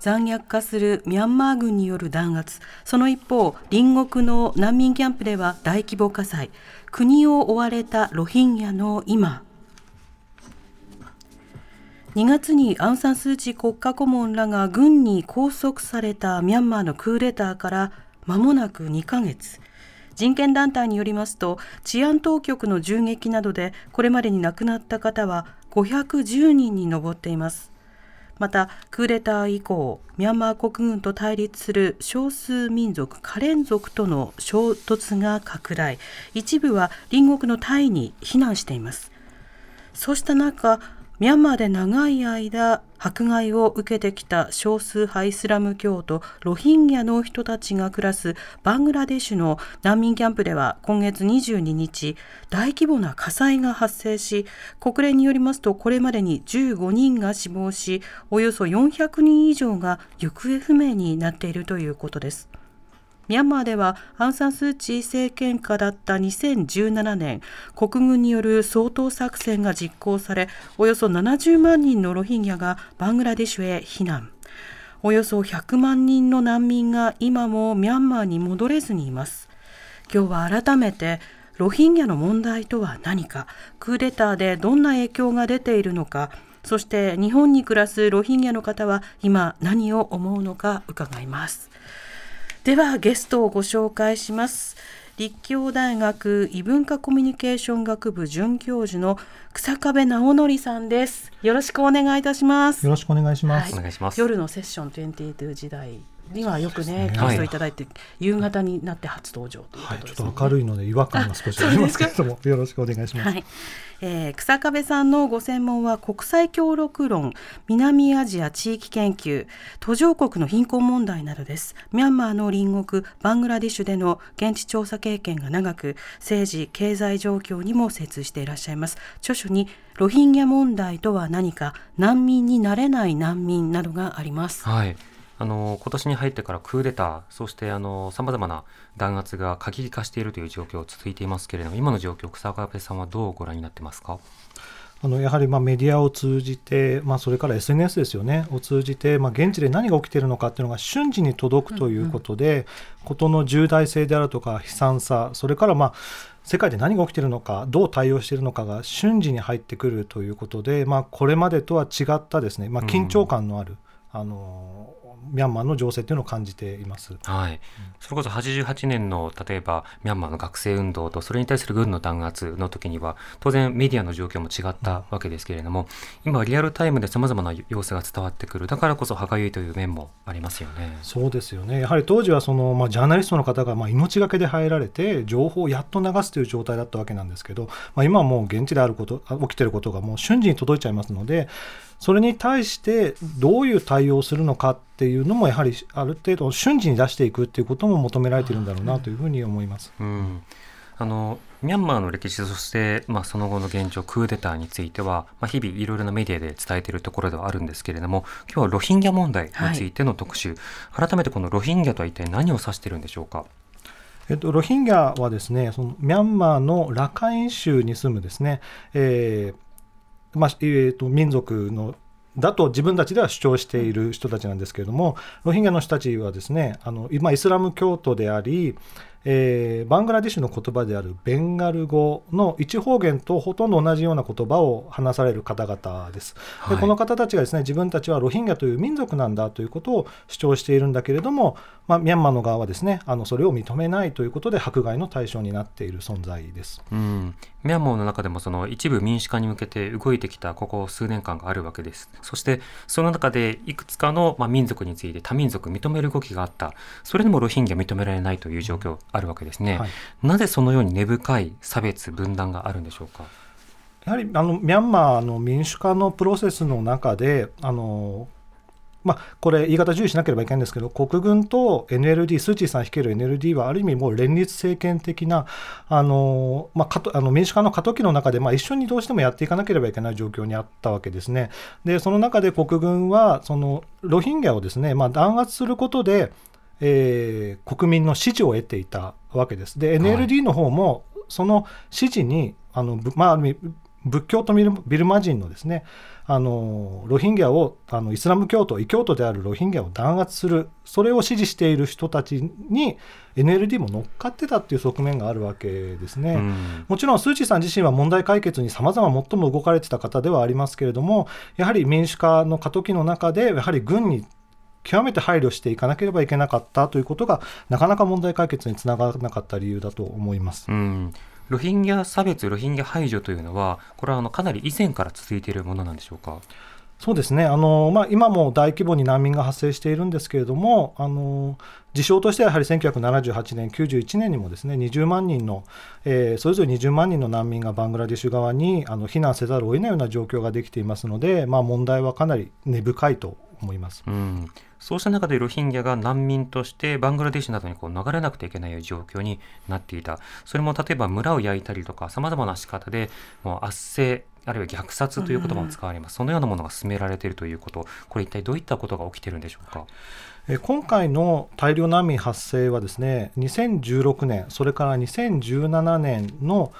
残虐化するミャンマー軍による弾圧。その一方隣国の難民キャンプでは大規模火災。国を追われたロヒンギャの今。2月にアウン・サン・スー・チー国家顧問らが軍に拘束されたミャンマーのクーデターから間もなく2ヶ月。人権団体によりますと治安当局の銃撃などでこれまでに亡くなった方は510人に上っています。またクーデター以降ミャンマー国軍と対立する少数民族カレン族との衝突が拡大。一部は隣国のタイに避難しています。そうした中ミャンマーで長い間迫害を受けてきた少数派イスラム教徒ロヒンギャの人たちが暮らすバングラデシュの難民キャンプでは今月22日大規模な火災が発生し国連によりますとこれまでに15人が死亡しおよそ400人以上が行方不明になっているということです。ミャンマーではアン・サン・スー・チー政権下だった2017年国軍による掃討作戦が実行されおよそ70万人のロヒンギャがバングラデシュへ避難。およそ100万人の難民が今もミャンマーに戻れずにいます。今日は改めてロヒンギャの問題とは何かクーデターでどんな影響が出ているのかそして日本に暮らすロヒンギャの方は今何を思うのか伺います。ではゲストをご紹介します。立教大学異文化コミュニケーション学部准教授の草壁直則さんです。よろしくお願いいたします。よろしくお願いします。お願い。します夜のセッション22時代にはよくねゲストいただいて、夕方になって初登場というこはい、ちょっとですね、と明るいので違和感が少しありますけれども、よろしくお願いします。はい、えー、草壁さんのご専門は国際協力論、南アジア地域研究、途上国の貧困問題などです。ミャンマーの隣国バングラディッシュでの現地調査経験が長く、政治経済状況にも精通していらっしゃいます。著書にロヒンギャ問題とは何か、難民になれない難民などがあります。はいあの今年に入ってからクーデターそしてあのさまざまな弾圧が過激化しているという状況続いていますけれども今の状況草壁さんはどうご覧になってますか？あのやはりまあメディアを通じて、まあ、それから SNS ですよね、を通じて、まあ、現地で何が起きているのかっていうのが瞬時に届くということで、事の重大性であるとか悲惨さ、それからまあ世界で何が起きているのか、どう対応しているのかが瞬時に入ってくるということで、まあ、これまでとは違ったですね、まあ、緊張感のある、あのミャンマーの情勢というのを感じています。はい、それこそ88年の例えばミャンマーの学生運動とそれに対する軍の弾圧の時には当然メディアの状況も違ったわけですけれども、今はリアルタイムでさまざまな様子が伝わってくるだからこそ歯がゆいという面もありますよね。そうですよねやはり当時はその、まあ、ジャーナリストの方がまあ命がけで入られて情報をやっと流すという状態だったわけなんですけど、まあ、今はもう現地であることあ起きていることがもう瞬時に届いちゃいますのでそれに対してどういう対応をするのかっていうのもやはりある程度瞬時に出していくっていうことも求められているんだろうなというふうに思います。うんあのミャンマーの歴史そして、まあ、その後の現状クーデターについては、まあ、日々いろいろなメディアで伝えているところではあるんですけれども今日はロヒンギャ問題についての特集、改めてこのロヒンギャとは一体何を指しているんでしょうか？えっと、ロヒンギャはですねそのミャンマーのラカイン州に住むですね、えーまあえーと民族のだと自分たちでは主張している人たちなんですけれども、ロヒンギャの人たちはですねあの今イスラム教徒であり、えーバングラディッシュの言葉であるベンガル語の一方言とほとんど同じような言葉を話される方々です。はいでこの方たちがですね自分たちはロヒンギャという民族なんだということを主張しているんだけれども、まあ、ミャンマーの側はですねあのそれを認めないということで迫害の対象になっている存在です。うん、ミャンマーの中でもその一部民主化に向けて動いてきたここ数年間があるわけです。そしてその中でいくつかの、まあ、民族について多民族認める動きがあった。それでもロヒンギャ認められないという状況あるわけですね。はいなぜそのように根深い差別分断があるんでしょうか？やはりあのミャンマーの民主化のプロセスの中であのまあ、これ、言い方注意しなければいけないんですけど、国軍と NLD、スー・チーさん率いる NLD は、ある意味、もう連立政権的な、あのまあ、あの民主化の過渡期の中で、まあ、一緒にどうしてもやっていかなければいけない状況にあったわけですね。で、その中で国軍は、そのロヒンギャをですね、まあ、弾圧することで、えー、国民の支持を得ていたわけです。で、NLD の方も、その支持に、あのまあ、仏教とビルマ人のですねあのロヒンギャをあのイスラム教徒異教徒であるロヒンギャを弾圧するそれを支持している人たちに NLD も乗っかってたっていう側面があるわけですね、うん、もちろんスー・チーさん自身は問題解決にさまざま最も動かれてた方ではありますけれどもやはり民主化の過渡期の中でやはり軍に極めて配慮していかなければいけなかったということがなかなか問題解決につながらなかった理由だと思います。うんロヒンギャ差別、ロヒンギャ排除というのは、これはあのかなり以前から続いているものなんでしょうか？そうですねあの、まあ、今も大規模に難民が発生しているんですけれども、あの事象としてはやはり1978年、91年にもですね20万人の、えー、それぞれ20万人の難民がバングラデシュ側にあの避難せざるを得ないような状況ができていますので、まあ、問題はかなり根深いと思います。うんそうした中でロヒンギャが難民としてバングラデシュなどにこう逃れなくてはいけない状況になっていた。それも例えば村を焼いたりとか、さまざまな仕方でもう圧政、あるいは虐殺という言葉も使われます、うん、そのようなものが進められているということ、これ一体どういったことが起きているんでしょうか？今回の大量難民発生はですね2016年、それから2017年の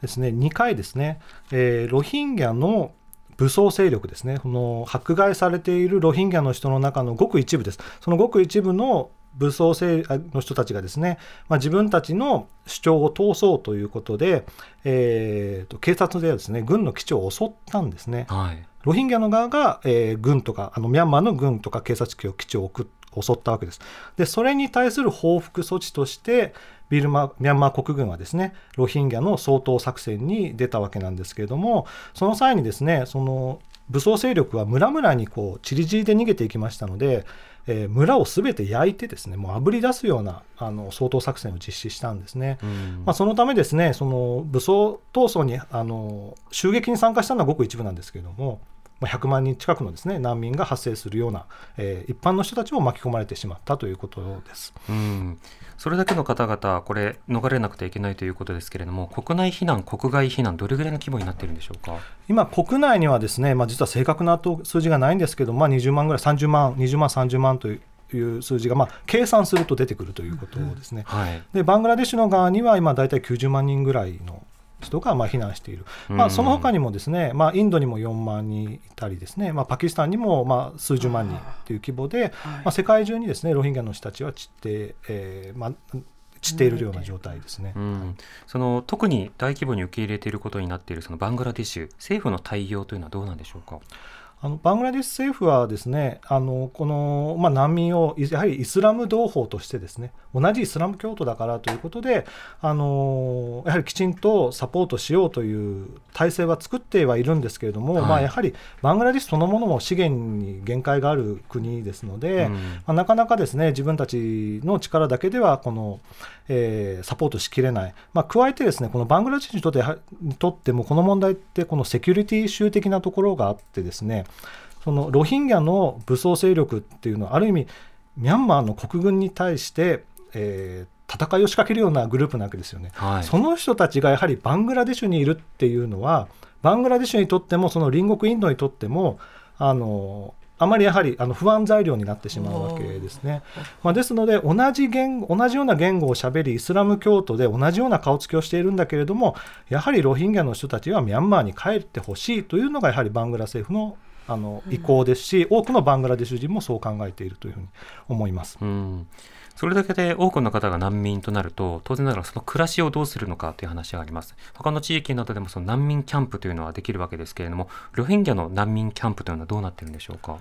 ですね2回ですね、えー、ロヒンギャの武装勢力ですね、この迫害されているロヒンギャの人の中のごく一部です。そのごく一部の武装勢の人たちがですね、まあ、自分たちの主張を通そうということで、えーと、警察ではですね軍の基地を襲ったんですね。はい、ロヒンギャの側が、えー、軍とかあのミャンマーの軍とか警察基地を襲ったわけです。でそれに対する報復措置としてビルマミャンマー国軍はですねロヒンギャの掃討作戦に出たわけなんですけれどもその際にですねその武装勢力は村々にこう散り散りで逃げていきましたので、えー、村をすべて焼いてですねもうあぶり出すようなあの掃討作戦を実施したんですね、まあ、そのためですねその武装闘争にあの襲撃に参加したのはごく一部なんですけれども100万人近くのですね難民が発生するような、えー、一般の人たちも巻き込まれてしまったということです。うんそれだけの方々、これ、逃れなくてはいけないということですけれども、国内避難、国外避難、どれぐらいの規模になっているんでしょうか？今、国内にはですね、まあ、実は正確な数字がないんですけど、まあ、20万ぐらい、30万、20万、30万という。いう数字が、まあ、計算すると出てくるということですね、はい、でバングラデシュの側には今、大体90万人ぐらいの人がまあ避難している、まあ、その他にもですね、まあ、インドにも4万人いたりですね、まあ、パキスタンにもまあ数十万人という規模で、まあ、世界中にですねロヒンギャの人たちは散って、えーまあ、散っているような状態ですね、うん、その特に大規模に受け入れていることになっているそのバングラデシュ政府の対応というのはどうなんでしょうか？あのバングラデシュ政府はですねあのこの、まあ、難民をやはりイスラム同胞としてですね同じイスラム教徒だからということであのやはりきちんとサポートしようという体制は作ってはいるんですけれども、はい、まあ、やはりバングラデシュそのものも資源に限界がある国ですので、うん、まあ、なかなかですね自分たちの力だけではこの、えー、サポートしきれない、まあ、加えてですねこのバングラデシュにとってにとってもこの問題ってこのセキュリティ州的なところがあってですねそのロヒンギャの武装勢力っていうのはある意味ミャンマーの国軍に対して、えー、戦いを仕掛けるようなグループなわけですよね、はい、その人たちがやはりバングラデシュにいるっていうのはバングラデシュにとってもその隣国インドにとってもあのあまりやはりあの不安材料になってしまうわけですね。まあ、ですので同じ言同じような言語をしゃべりイスラム教徒で同じような顔つきをしているんだけれどもやはりロヒンギャの人たちはミャンマーに帰ってほしいというのがやはりバングラ政府のあの意向ですし、多くのバングラデシュ人もそう考えているというふうに思います。うんそれだけで多くの方が難民となると、当然ながらその暮らしをどうするのかという話があります。他の地域などでもその難民キャンプというのはできるわけですけれども、ロヒンギャの難民キャンプというのはどうなっているんでしょうか？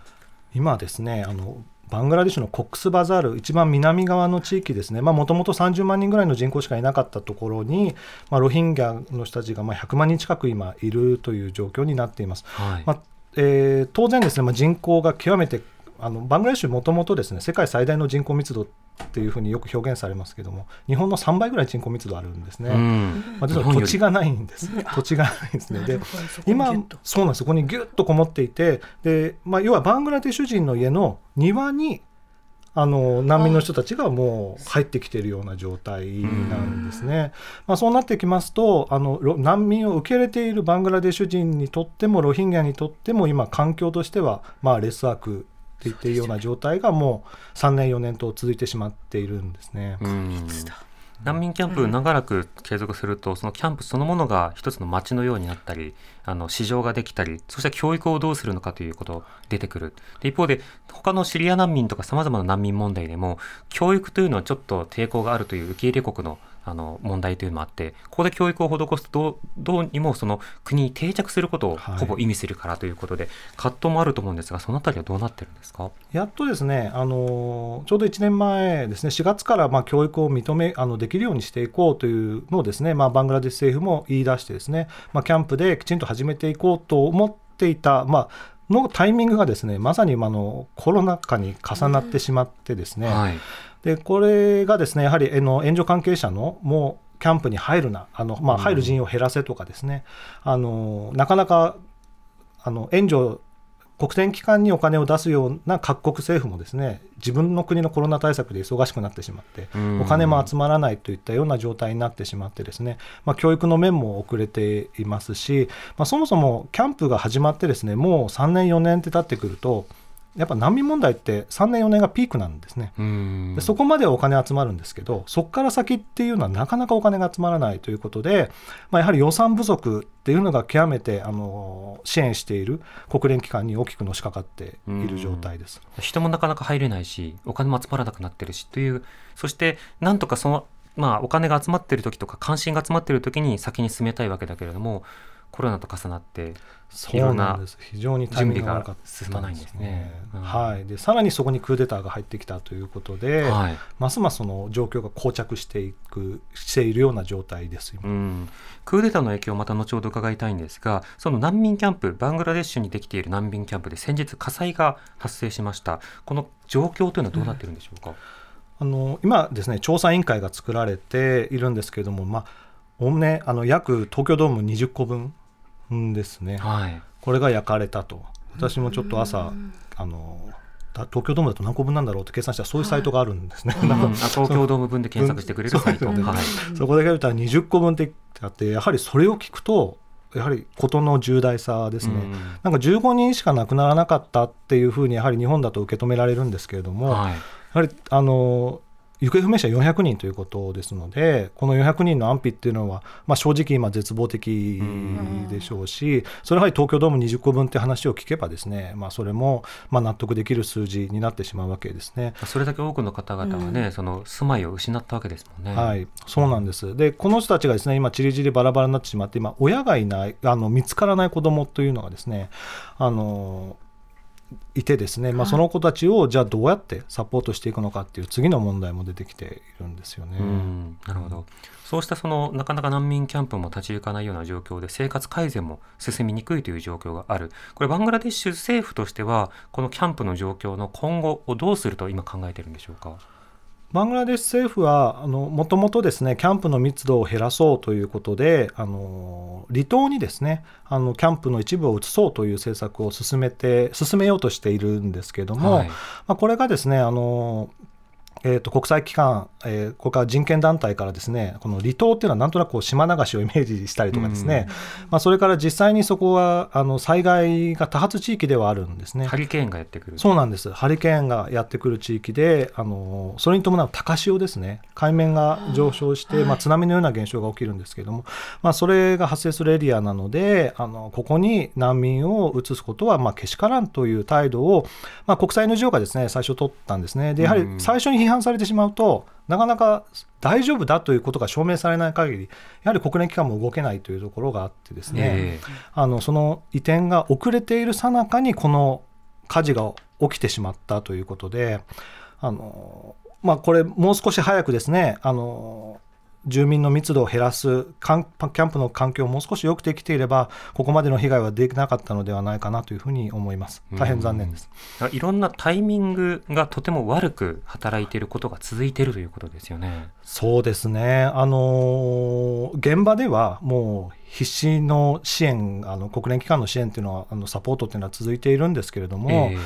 今ですねあのバングラデシュのコックスバザール、一番南側の地域ですね、もともと30万人ぐらいの人口しかいなかったところに、まあ、ロヒンギャの人たちがまあ100万人近く今いるという状況になっています。はい、まあえー、当然ですね、まあ、人口が極めてあのバングラデシュもともとですね世界最大の人口密度っていうふうによく表現されますけども日本の3倍ぐらい人口密度あるんですね。うんまあ、実は土地がないんです。土地がないんですね。で、今今そうなんです。そこにギュッとこもっていて、で、まあ要はバングラデシュ人の家の庭にあの難民の人たちがもう入ってきているような状態なんですね。まあそうなってきますと、あのロ難民を受け入れているバングラデシュ人にとってもロヒンギャにとっても今環境としてはまあ劣悪って言っているような状態がもう3年4年と続いてしまっているんですね。うん難民キャンプ長らく継続すると、そのキャンプそのものが一つの街のようになったりあの市場ができたりそして教育をどうするのかということ出てくる。で一方で他のシリア難民とかさまざまな難民問題でも教育というのはちょっと抵抗があるという受け入れ国のあの問題というのもあってここで教育を施すとどうどうにもその国に定着することをはい。ほぼ意味するからということで、葛藤もあると思うんですがそのあたりはどうなってるんですか？やっとですね、あのちょうど1年前ですね、4月からまあ教育を認めあのできるようにしていこうというのをですね、まあ、バングラデシュ政府も言い出してですね、まあ、キャンプできちんと始めていこうと思っていた、まあのタイミングがですねまさに今のコロナ禍に重なってしまってですね、はいでこれがですねやはりあの援助関係者のもうキャンプに入るなあの、まあ、入る人員を減らせとかですね、あのなかなかあの援助国連機関にお金を出すような各国政府もですね自分の国のコロナ対策で忙しくなってしまってうん。お金も集まらないといったような状態になってしまってですね、まあ、教育の面も遅れていますし、まあ、そもそもキャンプが始まってですねもう3年4年って経ってくるとやっぱ難民問題って3年4年がピークなんですね。うんでそこまではお金集まるんですけど、そこから先っていうのはなかなかお金が集まらないということで、まあ、やはり予算不足っていうのが極めてあの支援している国連機関に大きくのしかかっている状態です。人もなかなか入れないしお金も集まらなくなってるしというそしてなんとかその、まあ、お金が集まってる時とか関心が集まってる時に先に進めたいわけだけれどもコロナと重なってそうなんです。非常に準備が進まないんですね。うん。はい。で、さらにそこにクーデターが入ってきたということで、はい。ますますその状況が膠着していくしているような状態です。今。うん、クーデターの影響をまた後ほど伺いたいんですがその難民キャンプバングラデシュにできている難民キャンプで先日火災が発生しました。この状況というのはどうなってるんでしょうか、あの今ですね調査委員会が作られているんですけれども、まあおおむねあの約東京ドーム20個分ですね、はい。これが焼かれたと。私もちょっと朝あのだ東京ドームだと何個分なんだろうって計算したらそういうサイトがあるんですね。なんかあ東京ドーム分で検索してくれるサイト、はい。そこでやると20個分ってあってやはりそれを聞くとやはり事の重大さですね、うん。なんか15人しか亡くならなかったっていうふうにやはり日本だと受け止められるんですけれども、はい。やはりあの行方不明者400人ということですので、この400人の安否っていうのは、まあ、正直今、絶望的でしょうし、それはやはり東京ドーム20個分って話を聞けば、ですね、まあ、それもまあ納得できる数字になってしまうわけですね。それだけ多くの方々がね、その住まいを失ったわけですもんね。はい、そうなんです。で、この人たちがですね、今、ちりぢりバラバラになってしまって、今、親がいない、あの見つからない子供というのがですね、あのいてですね、まあ、その子たちをじゃあどうやってサポートしていくのかっていう次の問題も出てきているんですよね。うんなるほどそうしたそのなかなか難民キャンプも立ち行かないような状況で生活改善も進みにくいという状況があるこれバングラデシュ政府としてはこのキャンプの状況の今後をどうすると今考えてるんでしょうか？バングラデシュ政府はもともとですねキャンプの密度を減らそうということであの離島にですねあのキャンプの一部を移そうという政策を進めて進めようとしているんですけれども、はい。まあ、これがですねあのえー、と国際機関、えー、これから人権団体からですねこの離島っていうのはなんとなくこう島流しをイメージしたりとかですね、まあ、それから実際にそこはあの災害が多発地域ではあるんですね。ハリケーンがやってくるそうなんです。ハリケーンがやってくる地域で、あのそれに伴う高潮ですね。海面が上昇して、まあ、津波のような現象が起きるんですけれども、まあ、それが発生するエリアなので、あのここに難民を移すことは、まあ、けしからんという態度を、まあ、国際 NGO がですね、最初取ったんですね。で、やはり最初に批判されてしまうと、なかなか大丈夫だということが証明されない限り、やはり国連機関も動けないというところがあってですね、えあのその移転が遅れている最中にこの火事が起きてしまったということであの、まあ、これもう少し早くですねあの住民の密度を減らすキャンプの環境をもう少し良くできていればここまでの被害はできなかったのではないかなというふうに思います。大変残念です、いろんなタイミングがとても悪く働いていることが続いているということですよね。そうですね。あの現場ではもう必死の支援あの国連機関の支援というのはあのサポートというのは続いているんですけれども、えー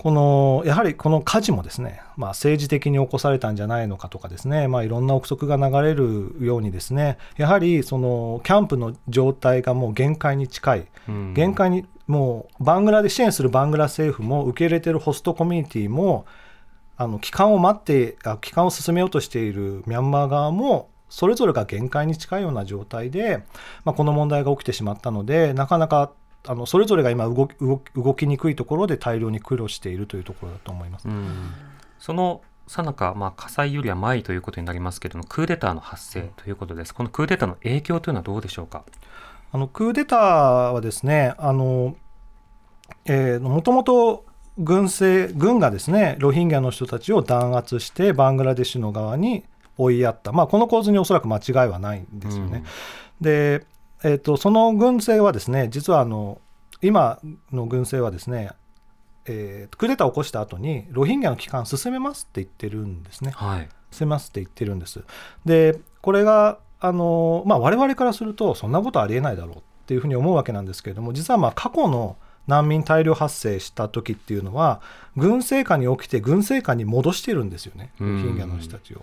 このやはりこの火事もですね、まあ、政治的に起こされたんじゃないのかとかですね、まあ、いろんな憶測が流れるようにですねやはりそのキャンプの状態がもう限界に近い、うん。限界にもうバングラで支援するバングラ政府も受け入れているホストコミュニティもあの帰還を待ってあ帰還を進めようとしているミャンマー側もそれぞれが限界に近いような状態で、まあ、この問題が起きてしまったのでなかなかあのそれぞれが今動き動き動きにくいところで大量に苦労しているというところだと思います。うんそのさなか、まあ、火災よりは前ということになりますけれども、クーデターの発生ということです。このクーデターの影響というのはどうでしょうか？あのクーデターはですね、あのえーもともと軍政軍がですねロヒンギャの人たちを弾圧してバングラデシュの側に追いやった、まあ、この構図におそらく間違いはないんですよね。で、えー、とその軍政はですね実はあの今の軍政はですね、えークーデターを起こした後にロヒンギャの帰還進めますって言ってるんですね。はい。進めますって言ってるんです。でこれがあの、まあ、我々からするとそんなことありえないだろうっていうふうに思うわけなんですけれども実はまあ過去の難民大量発生した時っていうのは軍政下に起きて軍政下に戻してるんですよねロうん。ヒンギャの人たちを。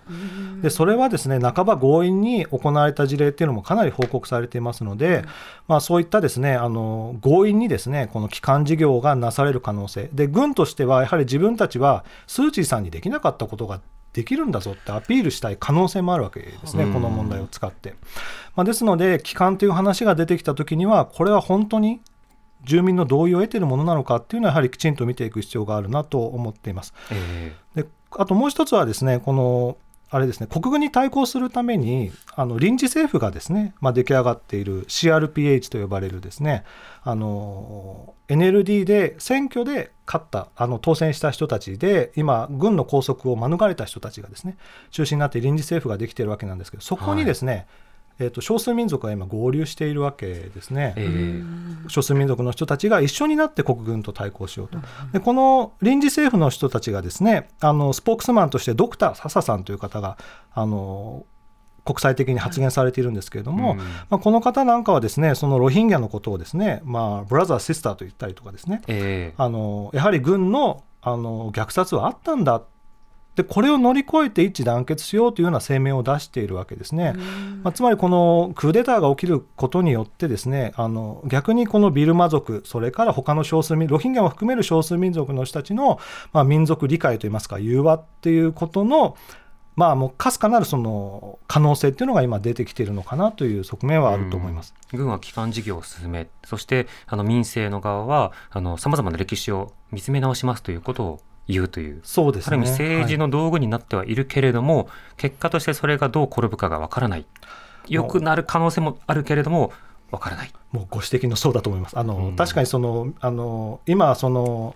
でそれはですね半ば強引に行われた事例っていうのもかなり報告されていますので、まあ、そういったですねあの強引にですねこの帰還事業がなされる可能性。で軍としてはやはり自分たちはスー・チーさんにできなかったことができるんだぞってアピールしたい可能性もあるわけですね、うん。この問題を使って。まあ、ですので、帰還という話が出てきたときには、これは本当に住民の同意を得ているものなのかっていうのは、やはりきちんと見ていく必要があるなと思っています。えであともう一つはですね、このあれですね、国軍に対抗するために、あの臨時政府がですね、まあ、出来上がっている CRPH と呼ばれるですね、あの NLD で選挙で勝った、あの当選した人たちで、今、軍の拘束を免れた人たちがですね、中心になって臨時政府ができているわけなんですけど、そこにですね、えー、と少数民族が今合流しているわけですね。ええ少数民族の人たちが一緒になって国軍と対抗しようと、でこの臨時政府の人たちがですねあのスポークスマンとしてドクター笹さんという方があの国際的に発言されているんですけれども、うん。まあ、この方なんかはですねそのロヒンギャのことをですね、まあ、ブラザー、シスターと言ったりとかですね。ええあのやはり軍のあの虐殺はあったんだでこれを乗り越えて一致団結しようというような声明を出しているわけですね。まあ、つまりこのクーデターが起きることによってですねあの逆にこのビルマ族それから他の少数民ロヒンギャを含める少数民族の人たちの、まあ、民族理解といいますか融和っていうことのまあもうかすかなるその可能性っていうのが今出てきているのかなという側面はあると思います。軍は帰還事業を進め、そしてあの民政の側はさまざまな歴史を見つめ直しますということを言うという。そうですねある意味政治の道具になってはいるけれども、結果としてそれがどう転ぶかがわからない。良くなる可能性もあるけれども、わからない。もうご指摘のそうだと思います。あの、うん確かにそのあの今その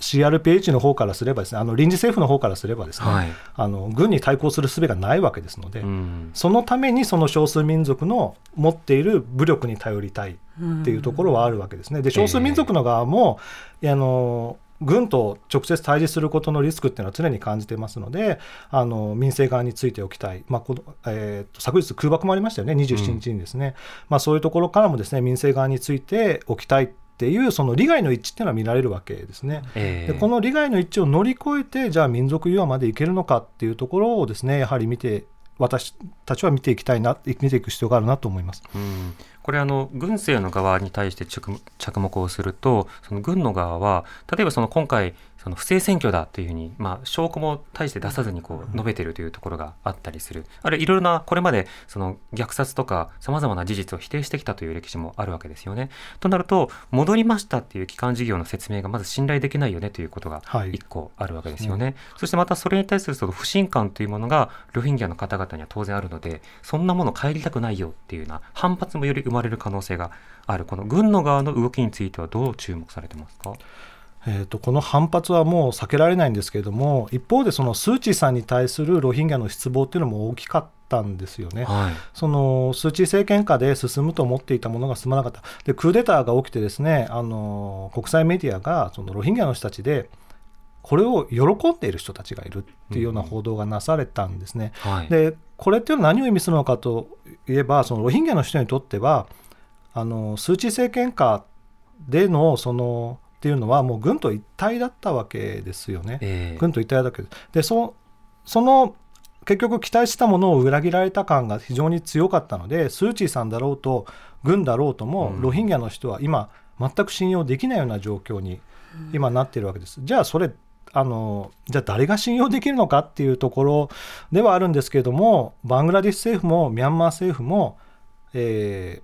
CRPH の方からすればですね、あの臨時政府の方からすればですね、はい。あの軍に対抗する術がないわけですので、うん。そのためにその少数民族の持っている武力に頼りたいっていうところはあるわけですね。で少数民族の側も、あの軍と直接対峙することのリスクっていうのは常に感じてますので、あの民政側についておきたい、まあこのえーと昨日、空爆もありましたよね、27日にですね、まあ、そういうところからもですね民政側についておきたいっていう、その利害の一致っていうのは見られるわけですね。ええ。でこの利害の一致を乗り越えて、じゃあ民族融和までいけるのかっていうところをですね、やはり見て、私たちは見ていきたいな、見ていく必要があるなと思います。うんこれあの軍政の側に対して着目をするとその軍の側は例えばその今回その不正選挙だというふうに、まあ、証拠も大して出さずにこう述べているというところがあったりする。あるいはいろいろなこれまでその虐殺とかさまざまな事実を否定してきたという歴史もあるわけですよね。となると戻りましたっていう機関事業の説明がまず信頼できないよねということがはい。一個あるわけですよね。そしてまたそれに対するその不信感というものがロヒンギャの方々には当然あるのでそんなもの帰りたくないよっていうような反発もより生まれる可能性がある。この軍の側の動きについてはどう注目されてますか？えー、とこの反発はもう避けられないんですけれども、一方で、そのスー・チーさんに対するロヒンギャの失望っていうのも大きかっったんですよね。はい。そのスー・チー政権下で進むと思っていたものが進まなかった、でクーデターが起きて、ですねあの国際メディアがそのロヒンギャの人たちで、これを喜んでいる人たちがいるっていうような報道がなされたんですね。はい。でこれっていうのは何を意味するのかといえば、そのロヒンギャの人にとっては、あのスー・チー政権下でのそのっていうのは、もう軍と一体だったわけですよね。ええ軍と一体だけどでそその結局期待したものを裏切られた感が非常に強かったのでスー・チーさんだろうと軍だろうとも、うんロヒンギャの人は今全く信用できないような状況に今なっているわけです。じゃあそれあのじゃあ誰が信用できるのかっていうところではあるんですけれどもバングラディッシュ政府もミャンマー政府も、え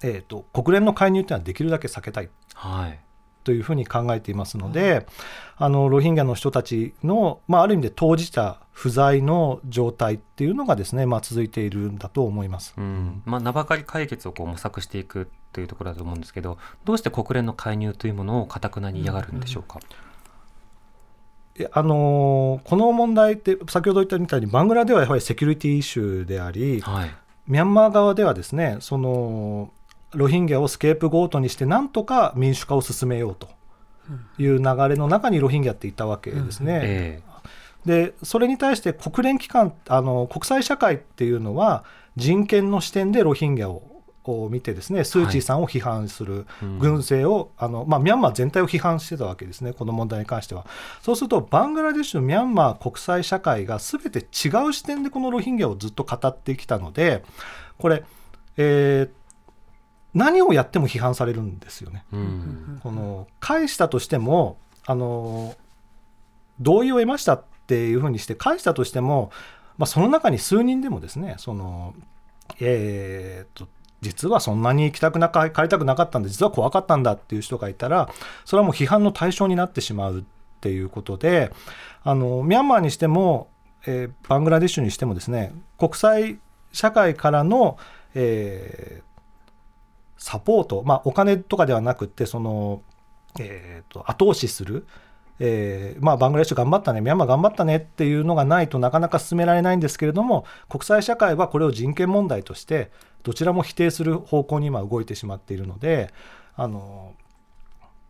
ーえーと国連の介入っていうのはできるだけ避けたいはい。というふうに考えていますので、あのロヒンギャの人たちの、まあ、ある意味で当事者不在の状態っていうのがですね、まあ、続いているんだと思います。うんまあ、名ばかり解決をこう模索していくというところだと思うんですけど、どうして国連の介入というものをかたくなに嫌がるんでしょうか？いやあのーこの問題って先ほど言ったみたいにバングラではやはりセキュリティイシューであり、はい。ミャンマー側ではですねそのロヒンギャをスケープゴートにしてなんとか民主化を進めようという流れの中にロヒンギャっていたわけですね。えでそれに対して国連機関あの国際社会っていうのは人権の視点でロヒンギャをを見てですねスー・チーさんを批判する、うん。軍政をあの、まあ、ミャンマー全体を批判してたわけですねこの問題に関しては。そうするとバングラデシュミャンマー国際社会が全て違う視点でこのロヒンギャをずっと語ってきたのでこれ、えー何をやっても批判されるんですよね。えうん。この返したとしてもあの同意を得ましたっていうふうにして返したとしても、まあ、その中に数人でもですねその、えーと実はそんなに行きたくなか帰りたくなかったんで実は怖かったんだっていう人がいたらそれはもう批判の対象になってしまうっていうことであのミャンマーにしても、えーバングラデシュにしてもですね国際社会からの、えーサポート、まあ、お金とかではなくってその、えーと後押しする、えーまあ、バングラデシュ頑張ったねミャンマー頑張ったねっていうのがないとなかなか進められないんですけれども国際社会はこれを人権問題としてどちらも否定する方向に今動いてしまっているのであの、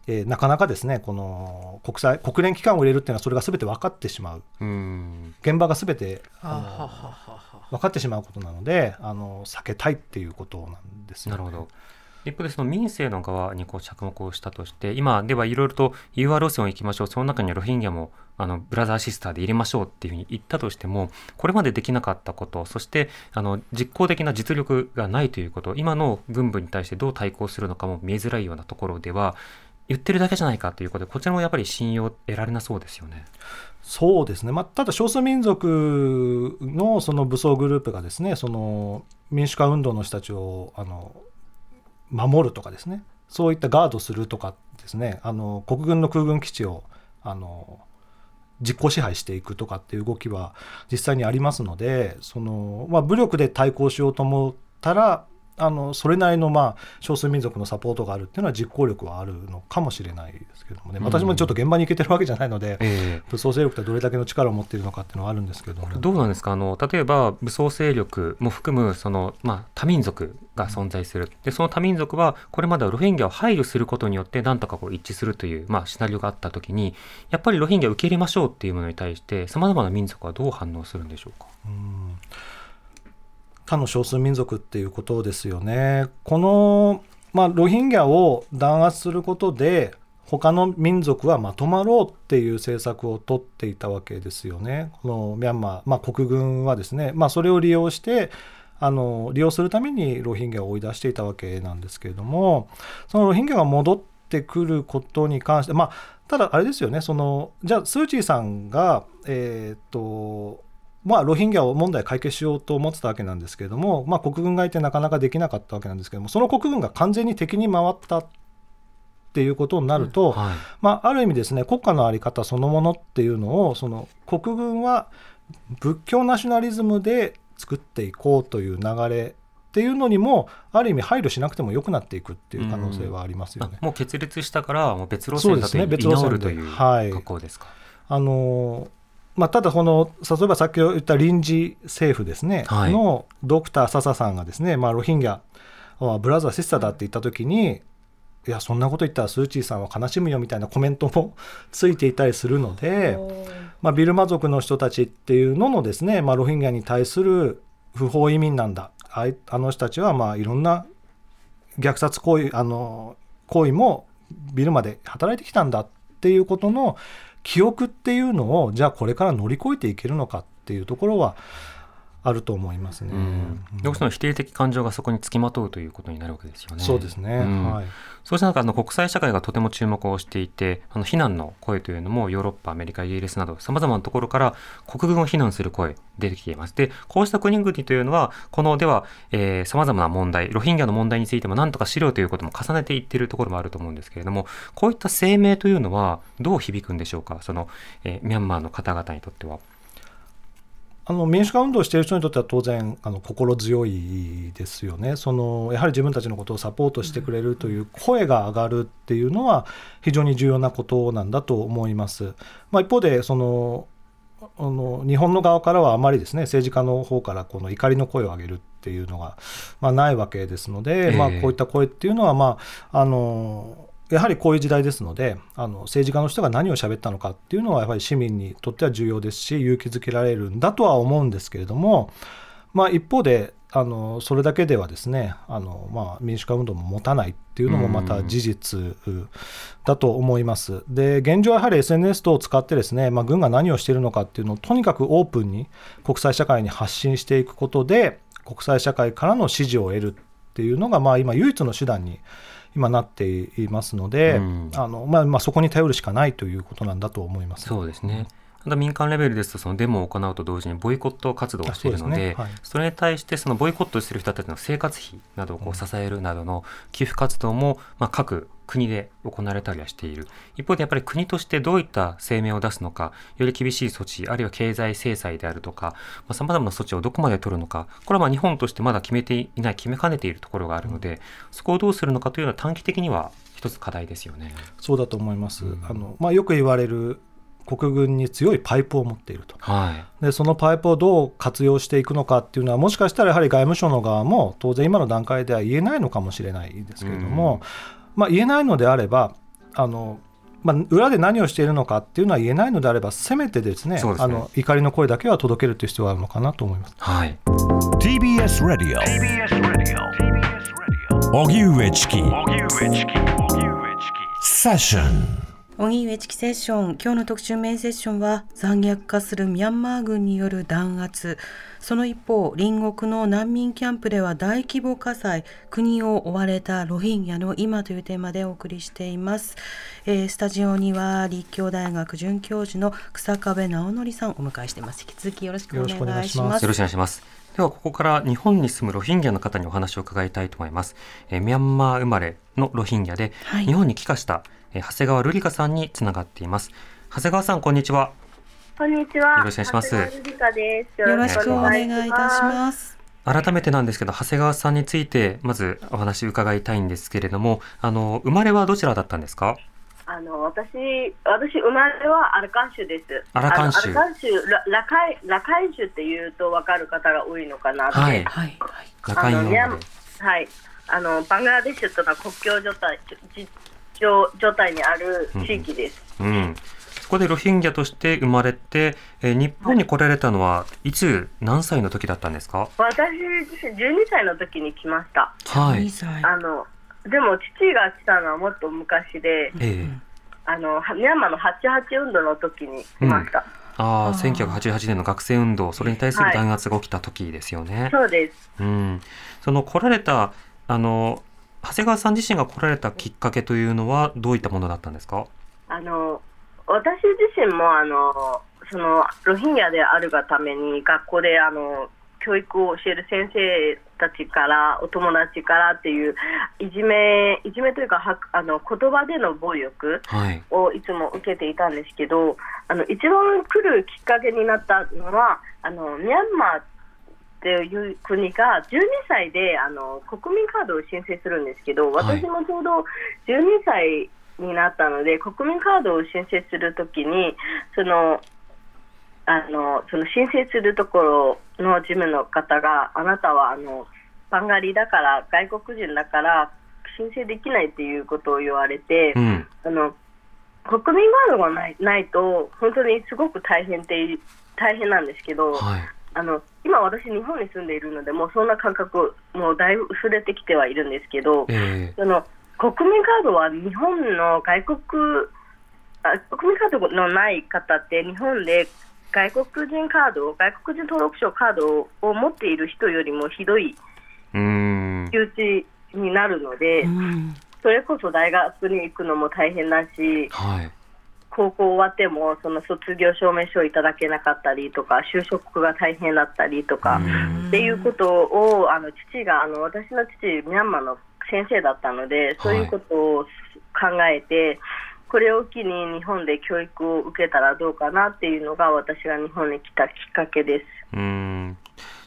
えーなかなかですねこの国際国連機関を入れるっていうのはそれが全て分かってしまううん。現場が全てあの分かってしまうことなのであの避けたいっていうことなんですよね。なるほど。一方でその民政の側にこう着目をしたとして今ではいろいろと融和路線を行きましょうその中にはロヒンギャもあのブラザーシスターで入れましょうっていうふうに言ったとしてもこれまでできなかったことそしてあの実効的な実力がないということ今の軍部に対してどう対抗するのかも見えづらいようなところでは言ってるだけじゃないかということでこちらもやっぱり信用得られなそうですよね。そうですね、まあ、ただ少数民族のその武装グループがですねその民主化運動の人たちをあの守るとかですね。そういったガードするとかですね。あの国軍の空軍基地をあの実効支配していくとかっていう動きは実際にありますのでその、まあ、武力で対抗しようと思ったらあのそれなりのまあ少数民族のサポートがあるっていうのは実行力はあるのかもしれないですけどもね。私もちょっと現場に行けてるわけじゃないので、ええ。武装勢力ってどれだけの力を持っているのかっていうのはあるんですけどもどうなんですか？あの例えば武装勢力も含むその、まあ、多民族が存在する。でその多民族はこれまではロヒンギャを配慮することによってなんとかこう一致するという、まあ、シナリオがあった時にやっぱりロヒンギャを受け入れましょうっていうものに対してさまざまな民族はどう反応するんでしょうか？うん他の少数民族っていうことですよね。この、まあ、ロヒンギャを弾圧することで他の民族はまとまろうっていう政策を取っていたわけですよね。このミャンマー、まあ、国軍はですね、まあ、それを利用してあの利用するためにロヒンギャを追い出していたわけなんですけれどもそのロヒンギャが戻ってくることに関してまあただあれですよねそのじゃあスー・チーさんがえーっとまあ、ロヒンギャを問題解決しようと思ってたわけなんですけれども、まあ、国軍がいてなかなかできなかったわけなんですけどもその国軍が完全に敵に回ったっていうことになると、はいまあ、ある意味ですね国家の在り方そのものっていうのをその国軍は仏教ナショナリズムで作っていこうという流れっていうのにもある意味配慮しなくても良くなっていくっていう可能性はありますよね。あもう決裂したからもう別路線だとですね別居路線で直るというはい格好ですか？あのまあ、ただこの例えば先ほど言った臨時政府ですね、はい。のドクター笹さんがですね、まあ、ロヒンギャはブラザーシスターだって言った時にいやそんなこと言ったらスー・チーさんは悲しむよみたいな コメントも ついていたりするので、まあ、ビルマ族の人たちっていうののですね、まあ、ロヒンギャに対する 不法移民なんだ。あいあの人たちはまあいろんな虐殺行為あの行為もビルマで働いてきたんだっていうことの記憶っていうのをじゃあこれから乗り越えていけるのかっていうところはあると思いますね。うん。どうしても否定的感情がそこにつきまとうということになるわけですよね。そうですね、うん。はい。そうした中あの国際社会がとても注目をしていてあの非難の声というのもヨーロッパアメリカイギリスなどさまざまなところから国軍を非難する声出てきています。でこうした国々というのはこのではさまざまな問題ロヒンギャの問題についても何とかしろということも重ねていっているところもあると思うんですけれどもこういった声明というのはどう響くんでしょうか？その、えーミャンマーの方々にとっては。あの民主化運動をしている人にとっては当然あの心強いですよねそのやはり自分たちのことをサポートしてくれるという声が上がるっていうのは非常に重要なことなんだと思います。まあ、一方でそのあの日本の側からはあまりですね政治家の方からこの怒りの声を上げるっていうのが、まあ、ないわけですので、ええまあ、こういった声っていうのは、まあ、あのやはりこういう時代ですのであの政治家の人が何を喋ったのかっていうのはやはり市民にとっては重要ですし勇気づけられるんだとは思うんですけれども、まあ、一方であのそれだけではですねあの、まあ、民主化運動も持たないっていうのもまた事実だと思います。で現状はやはり SNS 等を使ってですね、まあ、軍が何をしているのかっていうのをとにかくオープンに国際社会に発信していくことで国際社会からの支持を得るっていうのが、まあ、今唯一の手段に今なっていますので、うんあのまあまあ、そこに頼るしかないということなんだと思います。そうですね。民間レベルですとそのデモを行うと同時にボイコット活動をしているのでねはいそれに対してそのボイコットしている人たちの生活費などをこう支えるなどの寄付活動もまあ各国で行われたりはしている一方でやっぱり国としてどういった声明を出すのかより厳しい措置あるいは経済制裁であるとかさまざ、まな措置をどこまで取るのかこれはまあ日本としてまだ決めていない決めかねているところがあるので、そこをどうするのかというのは短期的には一つ課題ですよね。そうだと思います。うんあのまあ、よく言われる国軍に強いパイプを持っていると。はい。でそのパイプをどう活用していくのかっていうのはもしかしたらやはり外務省の側も当然今の段階では言えないのかもしれないですけれども、まあ、言えないのであればあの、まあ、裏で何をしているのかっていうのは言えないのであればせめてですねすね。あの怒りの声だけは届けるという必要があるのかなと思います。はい、TBS Radio 荻上チキセッション荻上チキセッション。今日の特集メインセッションは残虐化するミャンマー軍による弾圧。その一方隣国の難民キャンプでは大規模火災国を追われたロヒンギャの今というテーマでお送りしています、えースタジオには立教大学准教授の草壁直則さんをお迎えしています。引き続きよろしくお願いします。よろしくお願いします。ではここから日本に住むロヒンギャの方にお話を伺いたいと思います。えーミャンマー生まれのロヒンギャで、はい。日本に帰化した、えー長谷川瑠璃香さんにつながっています。長谷川さんこんにちは。こんにちは。よろしくお願いします。よろしくお願いいたしす。ます改めてなんですけど長谷川さんについてまずお話伺いたいんですけれども、あの生まれはどちらだったんですか？あの私私生まれはアルカン州です。アラカン州アルカン州ララカイラカイ州っていうとわかる方が多いのかなって。はい。はいはい中井のミャン。はい。あのバングラデシュとの国境状態じ状状態にある地域です。うん。そこでロヒンギャとして生まれて、えー日本に来られたのはいつ何歳の時だったんですか？私自身12歳の時に来ました。はい2。歳あのでも父が来たのはもっと昔で、ええあのミャンマーの88運動の時に来ました。ああ、あー1988年の学生運動、それに対する弾圧が起きた時ですよね。そうです。うん、その来られたあの長谷川さん自身が来られたきっかけというのはどういったものだったんですか？あの私自身もあのそのロヒンギャであるがために学校であの教育を教える先生たちからお友達からっていういじめいじめというかはあの言葉での暴力はい。をいつも受けていたんですけどあの一番来るきっかけになったのはあのミャンマーっていう国が12歳であの国民カードを申請するんですけどはい私もちょうど12歳になったので国民カードを申請するときにそのあのその申請するところの事務の方があなたはあのバンガリだから外国人だから申請できないっていうことを言われて、うん。あの国民カードがないないと本当にすごく大変で大変なんですけど、はい。あの今私日本に住んでいるのでもうそんな感覚もうだいぶ薄れてきてはいるんですけど、えその国民カードは日本の外国あ国民カードのない方って日本で外国人カード外国人登録証カードを持っている人よりもひどいえうーん。仕打ちになるので、うんそれこそ大学に行くのも大変だしはい。高校終わってもその卒業証明書をいただけなかったりとか就職が大変だったりとか。っていうことをあの父があの私の父ミャンマーの先生だったのでそういうことを考えて、これを機に日本で教育を受けたらどうかなっていうのが私が日本に来たきっかけです。うーん。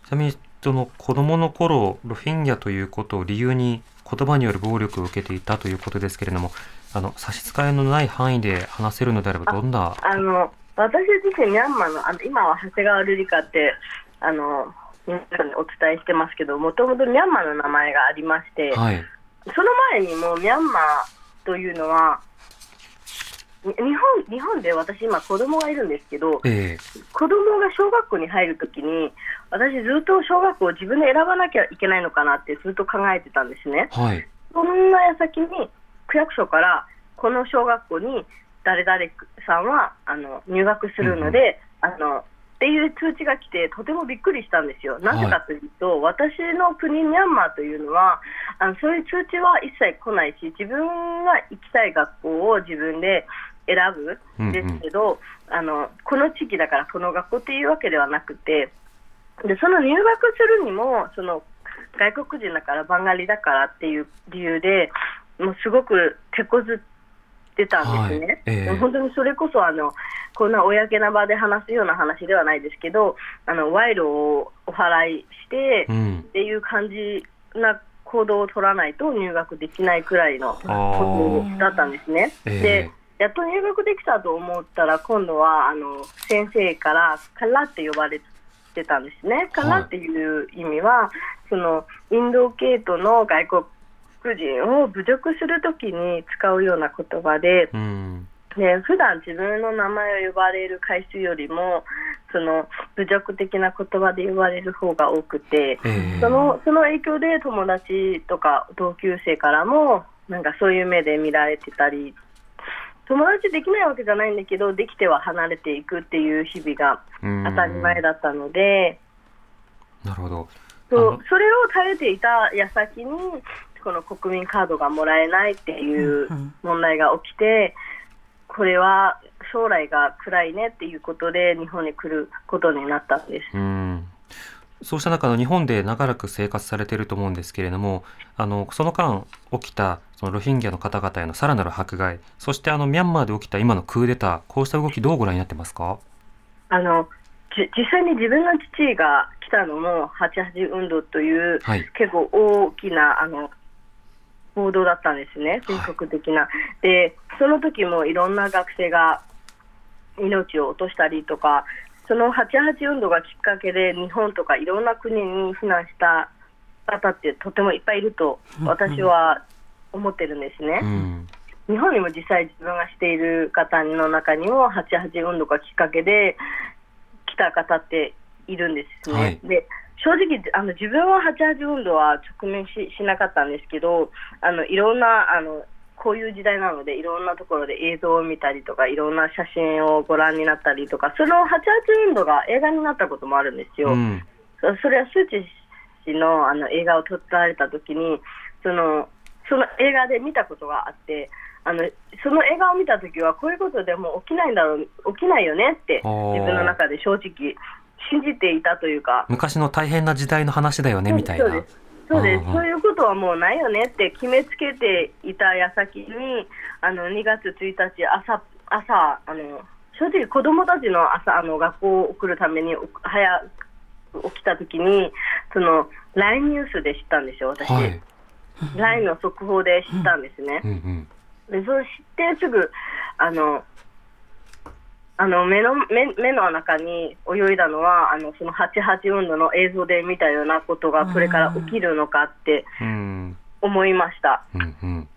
ちなみに、その子供の頃、ロヒンギャということを理由に言葉による暴力を受けていたということですけれども、あの、差し支えのない範囲で話せるのであれば、どんな、あの私自身ミャンマーのあの今は長谷川瑠璃香ってあの皆さんにお伝えしてますけどもともとミャンマーの名前がありまして、はい。その前にもミャンマーというのはに日本日本で私今子供がいるんですけどええ子供が小学校に入るときに私ずっと小学校を自分で選ばなきゃいけないのかなってずっと考えてたんですね。はい。そんな矢先に区役所からこの小学校に誰々さんはあの入学するので、あのっていう通知が来てとてもびっくりしたんですよ。なぜかというと、私の国ミャンマーというのはあのそういう通知は一切来ないし自分が行きたい学校を自分で選ぶん。ですけど、あのこの地域だからこの学校っていうわけではなくてでその入学するにもその外国人だからバンガリだからっていう理由でもうすごく手こずってたんですね。はいええ本当にそれこそあのこんな公な場で話すような話ではないですけどあの賄賂をお払いして、うんっ。ていう感じな行動を取らないと入学できないくらいのことだったんですね。ええでやっと入学できたと思ったら今度はあの先生からカラって呼ばれてたんですね。カラっていう意味は、そのインド系統の外国人を侮辱するときに使うような言葉で、うん。で普段自分の名前を呼ばれる回数よりもその侮辱的な言葉で呼ばれる方が多くて、ええそのその影響で友達とか同級生からもなんかそういう目で見られてたり友達できないわけじゃないんだけどできては離れていくっていう日々がうん当たり前だったので、なるほど。そうそれを耐えていた矢先にこの国民カードがもらえないっていう問題が起きてこれは将来が暗いねっていうことで日本に来ることになったんです。うん。そうした中の日本で長らく生活されていると思うんですけれども、あの、その間起きた、そのロヒンギャの方々へのさらなる迫害、そしてあの、ミャンマーで起きた今のクーデター、こうした動きどうご覧になってますか？あのじ実際に自分の父が来たのも88運動という、はい結構大きなあの報道だったんですね、全国的な。で、その時もいろんな学生が命を落としたりとか、その88運動がきっかけで日本とかいろんな国に避難した方ってとてもいっぱいいると私は思ってるんですね。うん。日本にも実際自分がしている方の中にも88運動がきっかけで来た方っているんですね。はいで正直あの自分は88運動は直面ししなかったんですけどあのいろんなあのこういう時代なのでいろんなところで映像を見たりとかいろんな写真をご覧になったりとかその88運動が映画になったこともあるんですよ。うん。そそれはスーチ氏のあの映画を撮られた時にそのその映画で見たことがあってあのその映画を見た時はこういうことでも起きないんだろう起きないよねって自分の中で正直信じていたというか。昔の大変な時代の話だよね、みたいな。そうです。そうそういうことはもうないよねって決めつけていた矢先にあの2月1日朝朝あの正直子供たちの朝あの学校を送るためにお早く起きた時にその LINE ニュースで知ったんですよ私、はい。LINE の速報で知ったんですね、うんうん。でそれ知ってすぐあのあの目の目目の中に泳いだのはあのその88運動の映像で見たようなことがこれから起きるのかってうん思いました。うん。うん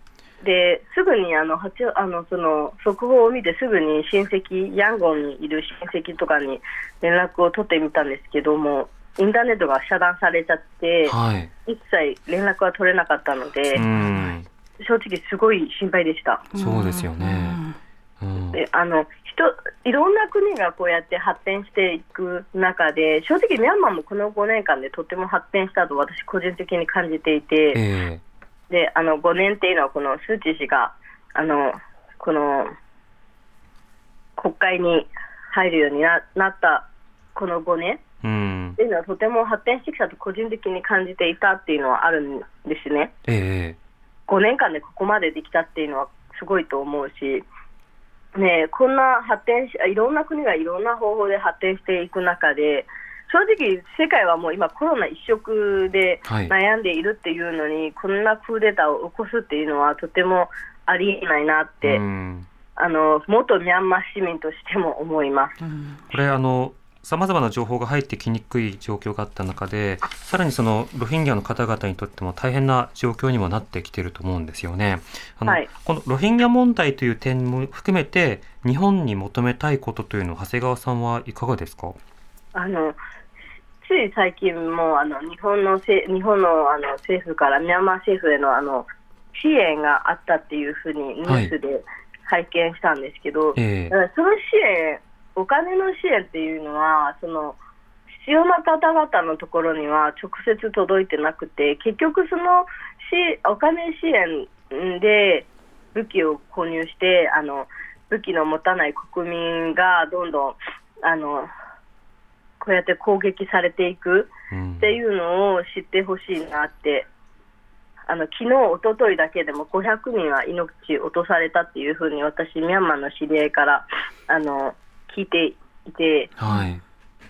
ですぐにあの八あのその速報を見てすぐに親戚ヤンゴンにいる親戚とかに連絡を取ってみたんですけどもインターネットが遮断されちゃってはい。一切連絡は取れなかったのでうん。正直すごい心配でした。そうですよね。うん。であの人いろんな国がこうやって発展していく中で正直ミャンマーもこの5年間でとても発展したと私個人的に感じていて。えであの5年っていうのはこのスー・チー氏があのこの国会に入るようにななったこの5年っていうのはとても発展してきたと個人的に感じていたっていうのはあるんですね。ええ5年間でここまでできたっていうのはすごいと思うし、ねえ、こんな発展しいろんな国がいろんな方法で発展していく中で正直、世界はもう今コロナ一色ではい悩んでいるっていうのに、こんなクーデターを起こすっていうのはとてもありえないなって、うんあの元ミャンマー市民としても思います。これあのさまざまな情報が入ってきにくい状況があった中でさらにそのロヒンギャの方々にとっても大変な状況にもなってきていると思うんですよね。あのはい。このロヒンギャ問題という点も含めて日本に求めたいことというのは長谷川さんはいかがですか？あのつい最近もあの日本のせ日本のあの政府からミャンマー政府へのあの支援があったっていうふうにニュースで拝見したんですけど、ええ。だからその支援、お金の支援っていうのは、その必要な方々のところには直接届いてなくて、結局、そのしお金支援で武器を購入して、あの武器の持たない国民がどんどんあのこうやって攻撃されていくっていうのを知ってほしいなって。あの昨日、一昨日だけでも500人は命落とされたっていうふうに私、ミャンマーの知り合いからあの聞いていて、はい。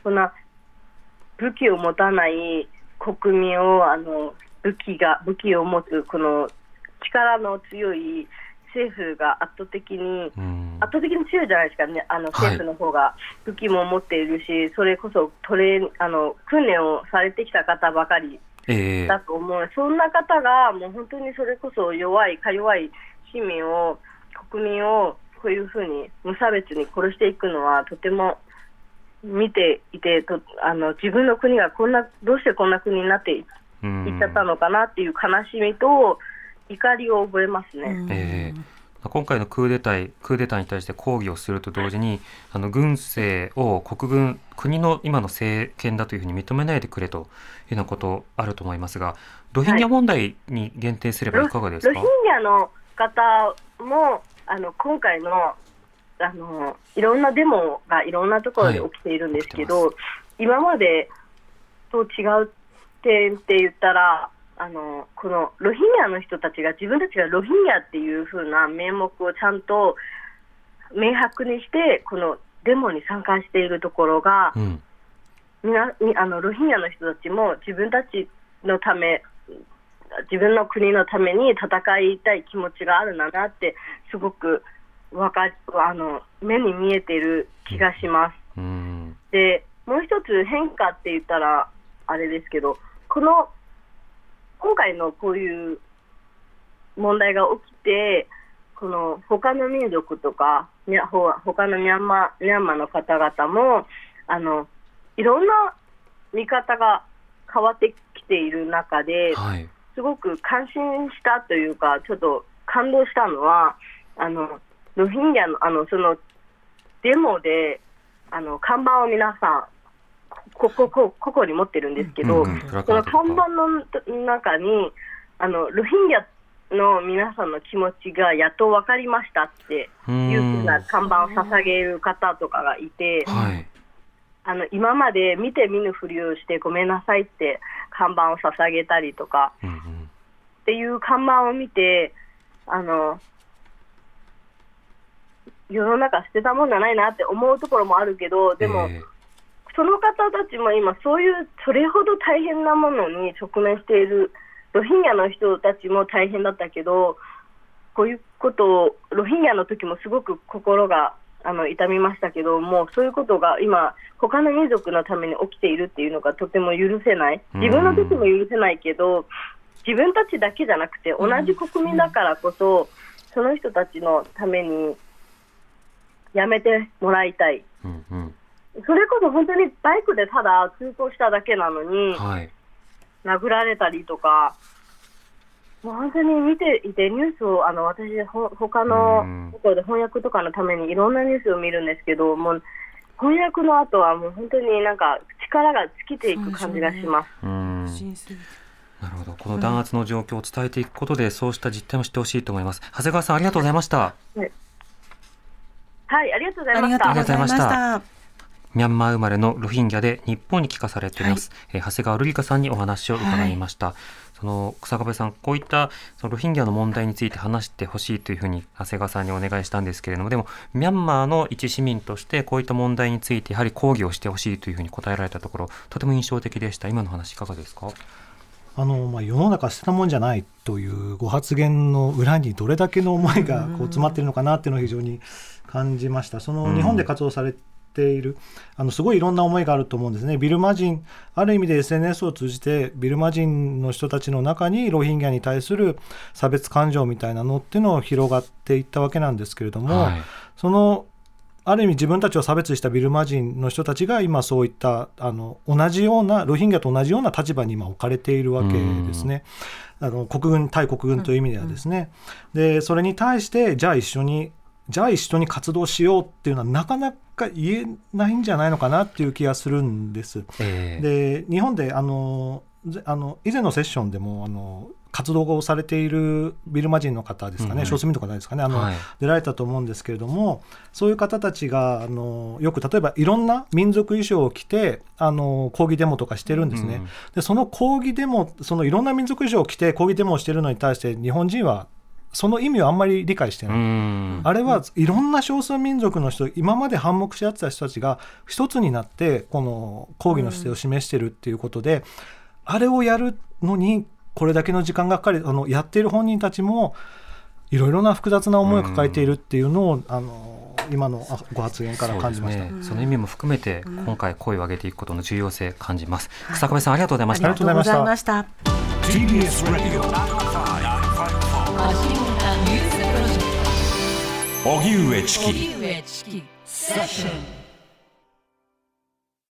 そんな武器を持たない国民をあの武器が武器を持つこの力の強い政府が圧倒的にうん。圧倒的に強いじゃないですかね、あの政府の方が武器も持っているし、それこそトレーあの訓練をされてきた方ばかりええ。だと思う、そんな方がもう本当にそれこそ弱い、か弱い市民を、国民をこういうふうに無差別に殺していくのは、とても見ていてとあの、自分の国がこんなどうしてこんな国になっていっうん。ちゃったのかなっていう悲しみと怒りを覚えますね。ええ。今回のクーデタークーデターに対して抗議をすると同時にあの軍政を国軍国の今の政権だというふうに認めないでくれというようなことあると思いますがロヒンギャ問題に限定すればいかがですか、ロヒンギャの方もあの今回のあのいろんなデモがいろんなところで起きているんですけど、はい今までと違う点って言ったらあのこのロヒンギャの人たちが自分たちがロヒンギャっていう風な名目をちゃんと明白にしてこのデモに参加しているところが、うん。みなみあのロヒンギャの人たちも自分たちのため自分の国のために戦いたい気持ちがあるんだなってすごくわかあの目に見えている気がします。うんでもう一つ変化って言ったらあれですけどこの今回のこういう問題が起きてこの他の民族とかほ他のミャンマーミャンマーの方々もあのいろんな見方が変わってきている中で、はいすごく感心したというか、ちょっと感動したのは、あのロヒンギャのあのそのデモであの看板を皆さん、こここここに持ってるんですけど、うんその看板の中にあの、ロヒンギャの皆さんの気持ちがやっと分かりましたっていうふうな看板を捧げる方とかがいて。はいあの今まで見て見ぬふりをしてごめんなさいって看板を捧げたりとかうんうん。っていう看板を見てあの世の中捨てたもんじゃないなって思うところもあるけどでも、えその方たちも今そういうそれほど大変なものに直面しているロヒンギャの人たちも大変だったけどこういうことをロヒンギャの時もすごく心があの痛みましたけどもそういうことが今他の民族のために起きているっていうのがとても許せない。自分の時も許せないけど自分たちだけじゃなくて同じ国民だからこそ、その人たちのためにやめてもらいたい。うんうん。それこそ本当にバイクでただ通行しただけなのに、はい。殴られたりとか、もう本当に見ていて、ニュースを、あの私、ほ他のうんところで翻訳とかのためにいろんなニュースを見るんですけど、もう翻訳の後はもう本当になんか力が尽きていく感じがします。なるほど。この弾圧の状況を伝えていくことで、そうした実態も知ってほしいと思います。長谷川さん、ありがとうございました。はい、ありがとうございましたありがとう。ございました。ミャンマー生まれのロヒンギャで日本に帰化されています、えー長谷川瑠璃香さんにお話を伺いました、その草壁さんこういったそのロヒンギャの問題について話してほしいというふうに長谷川さんにお願いしたんですけれどもでもミャンマーの一市民としてこういった問題についてやはり抗議をしてほしいというふうに答えられたところとても印象的でした。今の話いかがですか？あのまあ、世の中捨てたもんじゃないというご発言の裏にどれだけの思いがこう詰まっているのかなっていうのを非常に感じました。その日本で活動されている、あのすごいいろんな思いがあると思うんですね。ビルマ人、ある意味で SNS を通じてビルマ人の人たちの中にロヒンギャに対する差別感情みたいなのっていうのを広がっていったわけなんですけれども、はいそのある意味自分たちを差別したビルマ人の人たちが今そういったあの同じようなロヒンギャと同じような立場に今置かれているわけですね。あの国軍対国軍という意味ではですね。でそれに対してじゃあ一緒にじゃあ一緒に活動しようっていうのはなかなか言えないんじゃないのかなっていう気がするんです。えーで日本であのぜあの以前のセッションでもあの活動をされているビルマ人の方ですかね、少数民族の方ですかねあの、はい出られたと思うんですけれどもそういう方たちがあのよく例えばいろんな民族衣装を着てあの抗議デモとかしてるんですね。うんでその抗議デモそのいろんな民族衣装を着て抗議デモをしているのに対して日本人はその意味をあんまり理解してうない。んあれはいろんな少数民族の人今まで反目し合ってた人たちが一つになってこの抗議の姿勢を示してるっていうことで、あれをやるのにこれだけの時間がかかりあのやっている本人たちもいろいろな複雑な思いを抱えているっていうのを、あの今のあご発言から感じました。そね、その意味も含めて今回声を上げていくことの重要性感じます、草壁さんありがとうございましたありがとうございました。荻上チキ。セッション